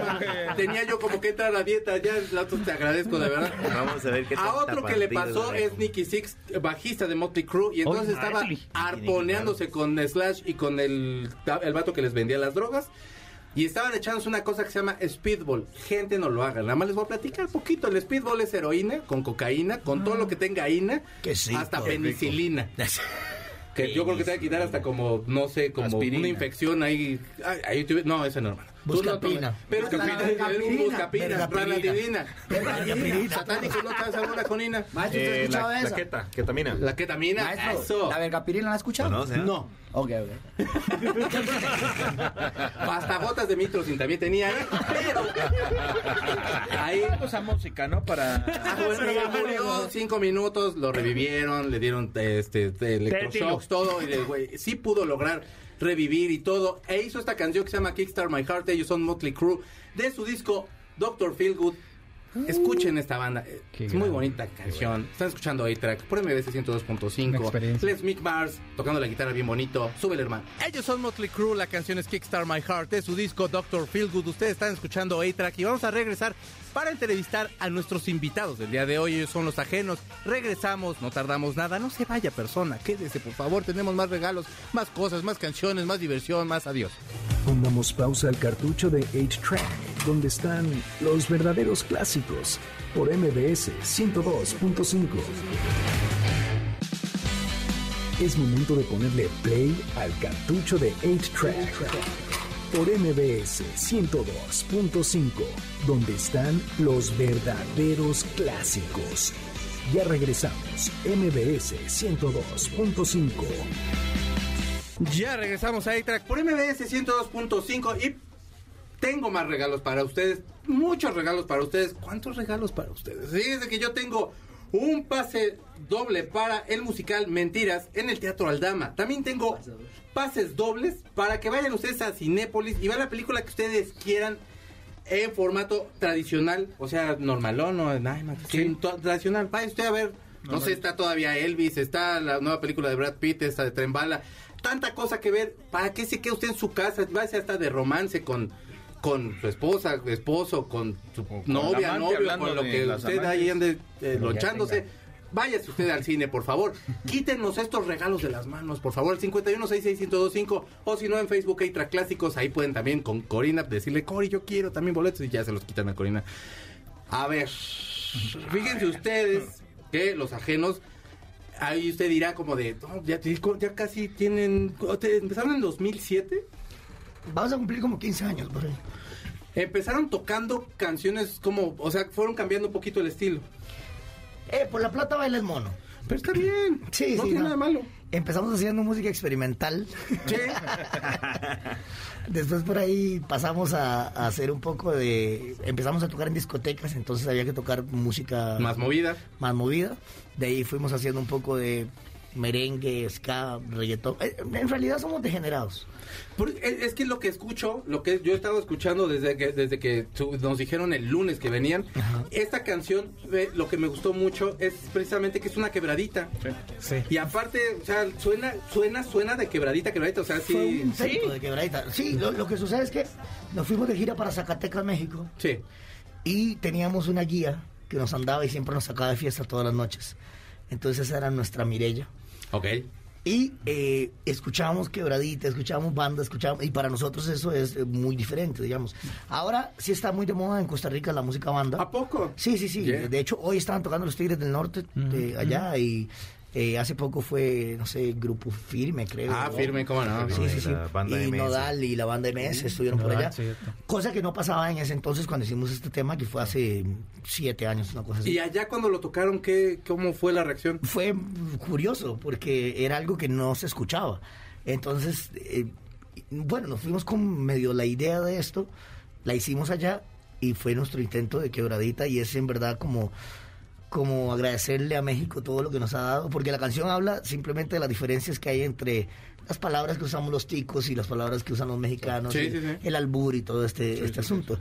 Tenía yo como que entrar a dieta, ya la te agradezco de verdad. Vamos a ver qué A otro que le pasó es. Nicky Six, bajista de Motley Crue, y entonces estaba arponeándose con Slash y con el, el vato que les vendía las drogas. Y estaban echándose una cosa que se llama speedball. Gente, no lo hagan. Nada más les voy a platicar un poquito. El speedball es heroína, con cocaína, con todo lo que tenga ina, rico. hasta penicilina. Que yo creo que te va a quitar hasta como, no sé, como Aspirina. una infección ahí. Ahí no, ese no, hermano. Tú no Buscapina. Pero Buscapina. ranitidina. Vergapirina. Satánico, ¿no sabes alguna conina? Maestro, ¿usted ha Eh, escuchado la, la esa? queta, ketamina. La ketamina. Maestro, Eso. ¿la vergapirina la ha escuchado? ¿Conoce, ah? No. Ok, ok. Hasta gotas de mitrocin también tenía ahí. Pero. Ahí. Esa música, ¿no? Para... Ah, murió cinco minutos, lo revivieron, le dieron este, de electroshocks, todo, y el güey sí pudo lograr revivir y todo. E hizo esta canción que se llama Kickstart My Heart, ellos son Motley Crue, de su disco Doctor Feelgood. Escuchen esta banda, eh, Qué es muy bonita canción. Están escuchando A-Track por MBC Una 102.5. experiencia. Les Mick Mars tocando la guitarra bien bonito. Súbele, hermano. Ellos son Motley Crue, la canción es Kickstart My Heart de su disco Doctor Feelgood. Ustedes están escuchando A-Track y vamos a regresar para entrevistar a nuestros invitados del día de hoy. Ellos son los ajenos. Regresamos, no tardamos nada. No se vaya, persona. Quédese, por favor. Tenemos más regalos, más cosas, más canciones, más diversión, más adiós. Pongamos pausa al cartucho de 8-Track, donde están los verdaderos clásicos, por MBS 102.5. Es momento de ponerle play al cartucho de 8-Track. por MBS 102.5, donde están los verdaderos clásicos. Ya regresamos, MBS 102.5. Ya regresamos a A-Track por MBS 102.5 y tengo más regalos para ustedes, muchos regalos para ustedes. ¿Cuántos regalos para ustedes? Fíjense que yo tengo un pase doble para el musical Mentiras en el Teatro Aldama. También tengo pases dobles para que vayan ustedes a Cinépolis y vean la película que ustedes quieran en formato tradicional, o sea, normalón o nada más, sí, tradicional. Vaya usted a ver, no sé, está todavía Elvis, está la nueva película de Brad Pitt, está de Tren Bala, tanta cosa que ver. ¿Para qué se quede usted en su casa? Vaya hasta de romance con con su esposa, esposo, con su con novia, novio, con lo que usted ahí ande eh, Lo que lonchándose. tenga. Váyase usted al cine, por favor. Quítenos estos regalos de las manos, por favor. 51661025 o si no en Facebook hay Clásicos, ahí pueden también con Corina decirle, Cori, yo quiero también boletos y ya se los quitan a Corina. A ver, fíjense ustedes que los ajenos, ahí usted dirá como de, "No, ya, ya casi tienen, ¿te- empezaron en 2007. Vamos a cumplir como 15 años por ahí. Empezaron tocando canciones como, o sea, fueron cambiando un poquito el estilo. Eh, por la plata baila el mono. Pero está bien. Sí, no sí, tiene no. nada malo. Empezamos haciendo música experimental. Sí. Después por ahí pasamos a, a hacer un poco de... Empezamos a tocar en discotecas, entonces había que tocar música... Más movida. Más movida. De ahí fuimos haciendo un poco de merengue, ska, reggaetón. Eh, En realidad somos degenerados. Es, que lo que escucho, lo que yo he estado escuchando desde que desde que nos dijeron el lunes que venían, esta canción, eh, lo que me gustó mucho es precisamente que es una quebradita. Sí. Y aparte, o sea, suena, suena, suena de quebradita, quebradita, o sea, Fue sí. un intento de quebradita. Sí, lo, lo que sucede es que nos fuimos de gira para Zacatecas, México. Sí. Y teníamos una guía que nos andaba y siempre nos sacaba de fiesta todas las noches. Entonces esa era nuestra Mirella. Ok. Y eh, escuchábamos quebradita, escuchábamos banda, escuchábamos... Y para nosotros eso es eh, muy diferente, digamos. Ahora sí está muy de moda en Costa Rica la música banda. ¿A poco? Sí, sí, sí. Yeah. De hecho, hoy estaban tocando los Tigres del Norte de allá y eh, hace poco fue, no sé, Grupo Firme, creo. Ah, ¿no? firme, cómo no. Sí, sí, sí. Y. Nodal y la banda MS estuvieron por allá. cierto. Cosa que no pasaba en ese entonces cuando hicimos este tema, que fue hace siete años, una cosa así. Y allá cuando lo tocaron, ¿qué, ¿cómo fue la reacción? Fue curioso porque era algo que no se escuchaba. Entonces, eh, bueno, nos fuimos con medio la idea de esto, la hicimos allá y fue nuestro intento de quebradita y es en verdad como como agradecerle a México todo lo que nos ha dado, porque la canción habla simplemente de las diferencias que hay entre las palabras que usamos los ticos y las palabras que usan los mexicanos, Sí, y sí, sí. el albur y todo este, este asunto.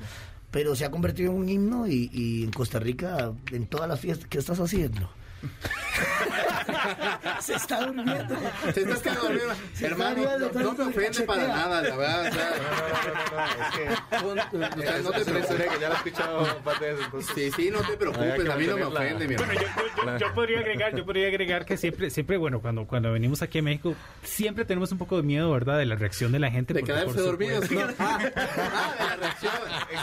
Pero se ha convertido en un himno y, y en Costa Rica, en todas las fiestas, ¿qué estás haciendo? se está durmiendo. Se está quedando dormido. Se Hermano, está no, no me ofende para nada, la verdad. O sea, pon- o sea, no te Es una historia preocupes. que ya lo he escuchado un par de veces. Sí, sí, no te preocupes, que a mí no me ofende, mi hermano. Bueno, yo, yo- yo- yo podría agregar, yo podría agregar que siempre, siempre, bueno, cuando, cuando venimos aquí a México, siempre tenemos un poco de miedo, ¿verdad? De la reacción de la gente. De quedarse por dormidos. ¿no? Ah, de la reacción.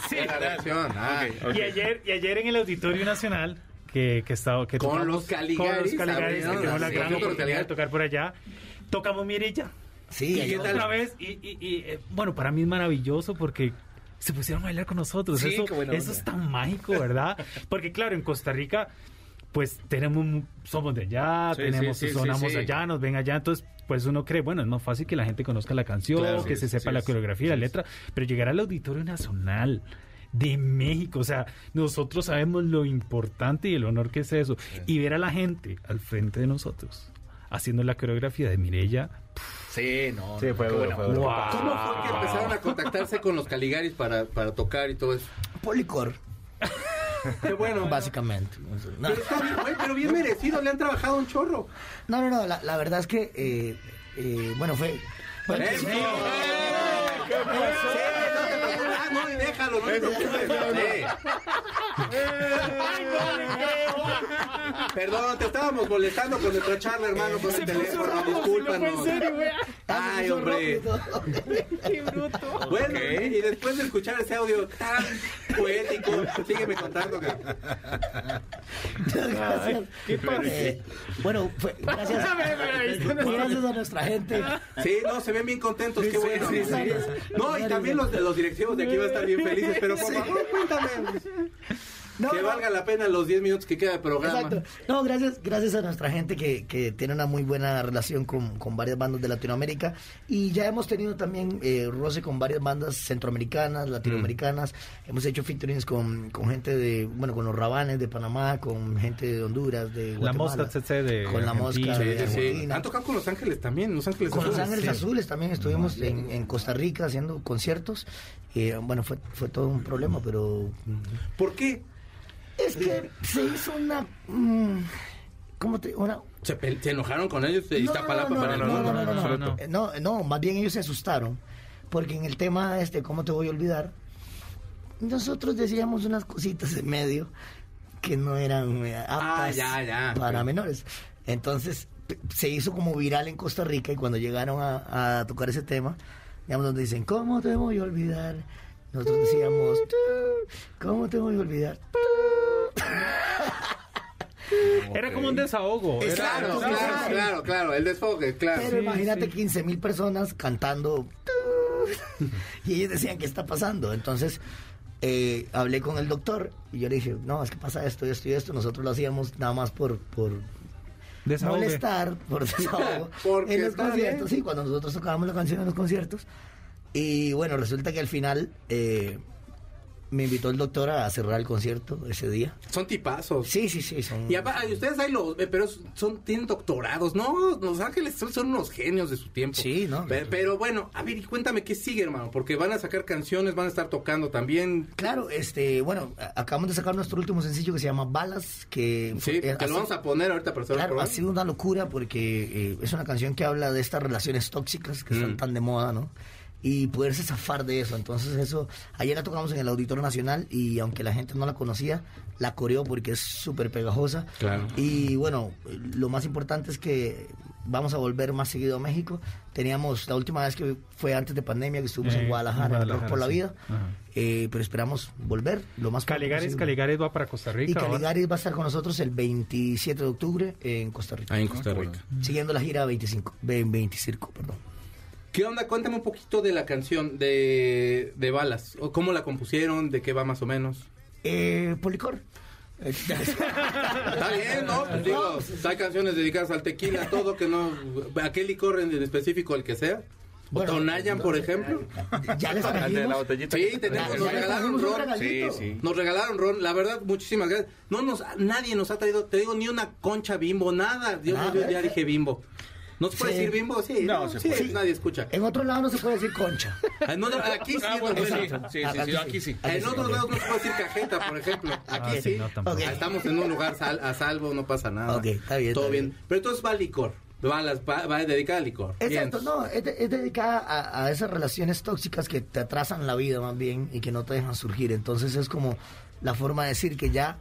Sí, de la reacción. Ah. Y ayer, y ayer en el Auditorio Nacional, que, que, estaba, que Con tocamos- los Caligaris, con los Caligaris, que tuvimos la gran oportunidad de tocar por allá, tocamos Mirilla. Sí, Y otra vez, y, y- y, eh, bueno, para mí es maravilloso porque se pusieron a bailar con nosotros. Sí, eso eso es tan mágico, ¿verdad? Porque claro, en Costa Rica, pues tenemos, somos de allá, Sí, tenemos, sí, sonamos allá, nos ven allá, entonces pues uno cree, bueno, es más fácil que la gente conozca la canción, Claro, que se sepa la coreografía, la letra, pero llegar al Auditorio Nacional de México, o sea, nosotros sabemos lo importante y el honor que es eso, y ver a la gente al frente de nosotros haciendo la coreografía de Mirella, Sí, no. Sí, fue. Wow. ¿Cómo fue que empezaron a contactarse con los Caligaris para, para tocar y todo eso? Policor, Qué bueno. básicamente. No, Pero, está bien, güey, pero bien merecido, le han trabajado un chorro. no, no, no, la, la verdad es que, eh, eh, bueno, fue... fue- Ah, no, y déjalo, no te preocupes. Sí. Perdón, te estábamos molestando con nuestra charla, hermano, con el teléfono. Discúlpanos. Ay, hombre. rápido. Bueno, y después de escuchar ese audio tan poético. Sígueme contando. Que... Gracias. ¿Qué? Eh, bueno, fue- gracias, gracias a nuestra gente. Sí, no, se ven bien contentos, qué bueno. sí, sí. No, y también los, de los directivos de aquí van a estar bien felices, pero por Sí. favor, cuéntame. No, que no. valga la pena los 10 minutos que queda de programa. Exacto. No, gracias, gracias a nuestra gente que, que tiene una muy buena relación con, con varias bandas de Latinoamérica y ya hemos tenido también eh, roce con varias bandas centroamericanas, latinoamericanas. Hemos hecho featurings con, con gente de, bueno, con los Rabanes de Panamá, con gente de Honduras, de La Guatemala. Mosca Tsetse de Con la Argentina. Mosca Sí, de sí. Han tocado con Los Ángeles también, Los Ángeles Con Los Azules. Ángeles Sí. Azules también estuvimos en, en Costa Rica haciendo conciertos. Eh, bueno, fue, fue todo un problema, pero ¿Por qué? es que se hizo una... mm, ¿Cómo te...? Una, ¿Se, se enojaron con ellos de no, Iztapalapa no, para el no, mundo? no, no, no, no, no. No, no, más bien ellos se asustaron, porque en el tema este, ¿cómo te voy a olvidar? Nosotros decíamos unas cositas en medio que no eran eh, aptas Ah, ya, ya. para menores. Entonces se hizo como viral en Costa Rica y cuando llegaron a, a tocar ese tema, digamos, donde dicen, ¿cómo te voy a olvidar? Nosotros decíamos, ¿cómo te voy a olvidar? Era como un desahogo. Era- Claro, Claro, claro, claro. claro, claro, el desfogue, claro. Pero Sí, imagínate sí. 15 mil personas cantando y ellos decían, ¿qué está pasando? Entonces eh, hablé con el doctor y yo le dije, no, es que pasa esto, esto y esto. Nosotros lo hacíamos nada más por, por Desahogue. molestar, por desahogo. Porque en los conciertos, bien. sí, cuando nosotros tocábamos la canción en los conciertos. Y bueno, resulta que al final eh, me invitó el doctor a cerrar el concierto ese día. Son tipazos. Sí, sí, sí. Son... Y ustedes ahí los, eh, pero son, tienen doctorados, ¿no? Los Ángeles son, unos genios de su tiempo. Sí, ¿no? Pe- Pero, bueno, a ver, y cuéntame qué sigue, hermano, porque van a sacar canciones, van a estar tocando también. Claro, este, bueno, acabamos de sacar nuestro último sencillo que se llama Balas, que Sí, fue- que lo vamos a poner ahorita para Claro, ha sido una locura porque eh, es una canción que habla de estas relaciones tóxicas que están Mm. tan de moda, ¿no? Y poderse zafar de eso. Entonces eso, ayer la tocamos en el Auditorio Nacional y aunque la gente no la conocía, la coreó porque es súper pegajosa. Claro. Y bueno, lo más importante es que vamos a volver más seguido a México. Teníamos la última vez que fue antes de pandemia que estuvimos Eh, en Guadalajara, en Rock por la sí. Vida. Eh, pero esperamos volver lo más Caligares, posible. Caligares va para Costa Rica. Y ahora. Caligaris va a estar con nosotros el 27 de octubre en Costa Rica. Ahí en Costa Rica. Siguiendo la gira 25, ve- 25, perdón. ¿Qué onda? Cuéntame un poquito de la canción de, de Balas. O ¿Cómo la compusieron? ¿De qué va más o menos? Eh, Policor. Está bien, ¿no? Pues digo, hay canciones dedicadas al tequila, todo que no... ¿A qué licor en específico, el que sea? ¿O Bueno, Tonayan, por ejemplo? ya les trajimos. Sí, tenemos, nos regalaron ron. Sí, sí. Nos regalaron ron, la verdad, muchísimas gracias. No nos, nadie nos ha traído, te digo, ni una concha bimbo, nada. Yo, Nada. yo ya dije bimbo. ¿No se puede Sí. decir bimbo? Sí, No, no, se sí, puede. nadie escucha. En otro lado no se puede decir concha. Ah, no, no, aquí sí, Ah, bueno, sí, sí, sí, Aquí sí, sí. aquí sí. En otros lados no se puede decir cajeta, por ejemplo. Aquí Ah, sí. no, tampoco. Ok. Ah, Estamos en un lugar sal- a salvo, no pasa nada. Ok, está bien, Todo está bien. bien. Pero entonces va al licor. Va, a las- va, va dedicada al licor. Exacto, Bien. no, es, de- es dedicada a, a esas relaciones tóxicas que te atrasan la vida más bien y que no te dejan surgir. Entonces es como la forma de decir que ya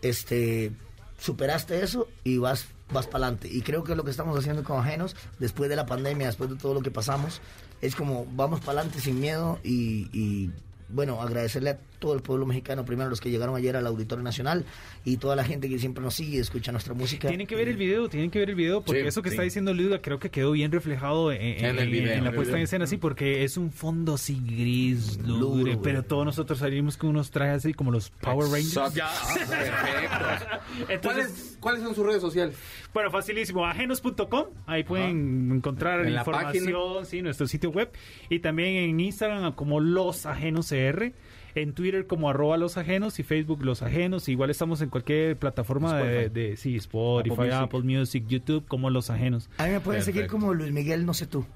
este superaste eso y vas vas para adelante. Y creo que lo que estamos haciendo con Ajenos, después de la pandemia, después de todo lo que pasamos, es como vamos para adelante sin miedo y, y, bueno, agradecerle a todo el pueblo mexicano, primero los que llegaron ayer al Auditorio Nacional y toda la gente que siempre nos sigue, escucha nuestra música. Tienen que ver el video, tienen que ver el video, porque Sí, eso que sí. está diciendo Luda creo que quedó bien reflejado en, en- En el en- video. en la El puesta en escena, sí, porque es un fondo así gris, lúgubre, pero todos nosotros salimos con unos trajes así como los Power Rangers. Ya, perfecto. Entonces, ¿Cuáles, ¿Cuáles son sus redes sociales? Bueno, facilísimo. Ajenos.com. Ahí pueden encontrar En la información, sí, nuestro sitio web. Y también en Instagram como Los Ajenos CR. En Twitter como arroba Los Ajenos y Facebook Los Ajenos. Igual estamos en cualquier plataforma de, de sí, Spotify, Apple Music. Music. YouTube como Los Ajenos. A mí me pueden seguir como Luis Miguel, no sé tú.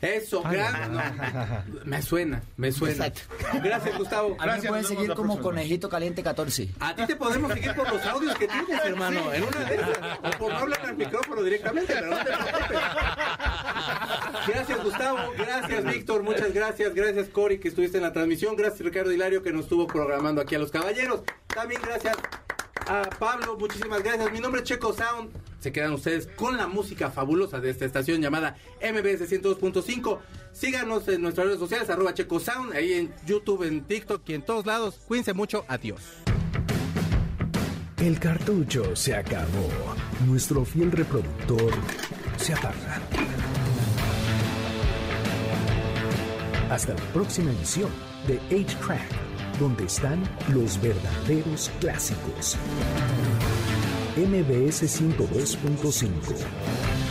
Eso, gran- no, me suena, me suena. Exacto. Gracias, Gustavo. A mí me pueden seguir como próxima. Conejito Caliente 14. A ti te podemos seguir por los audios que tienes, hermano. En una de esas. O por no hablar al micrófono directamente, pero no te preocupes. Gracias, Gustavo. Gracias, Víctor. Muchas gracias. Gracias, Cori, que estuviste en la transmisión. Gracias, Ricardo Hilario, que nos estuvo programando aquí a los caballeros. También gracias a Pablo. Muchísimas gracias. Mi nombre es Checo Sound. Se quedan ustedes con la música fabulosa de esta estación llamada MBS 102.5. Síganos en nuestras redes sociales, arroba Checo Sound, ahí en YouTube, en TikTok y en todos lados. Cuídense mucho, adiós. El cartucho se acabó. Nuestro fiel reproductor se apaga. Hasta la próxima emisión de 8-Track, donde están los verdaderos clásicos. MBS 102.5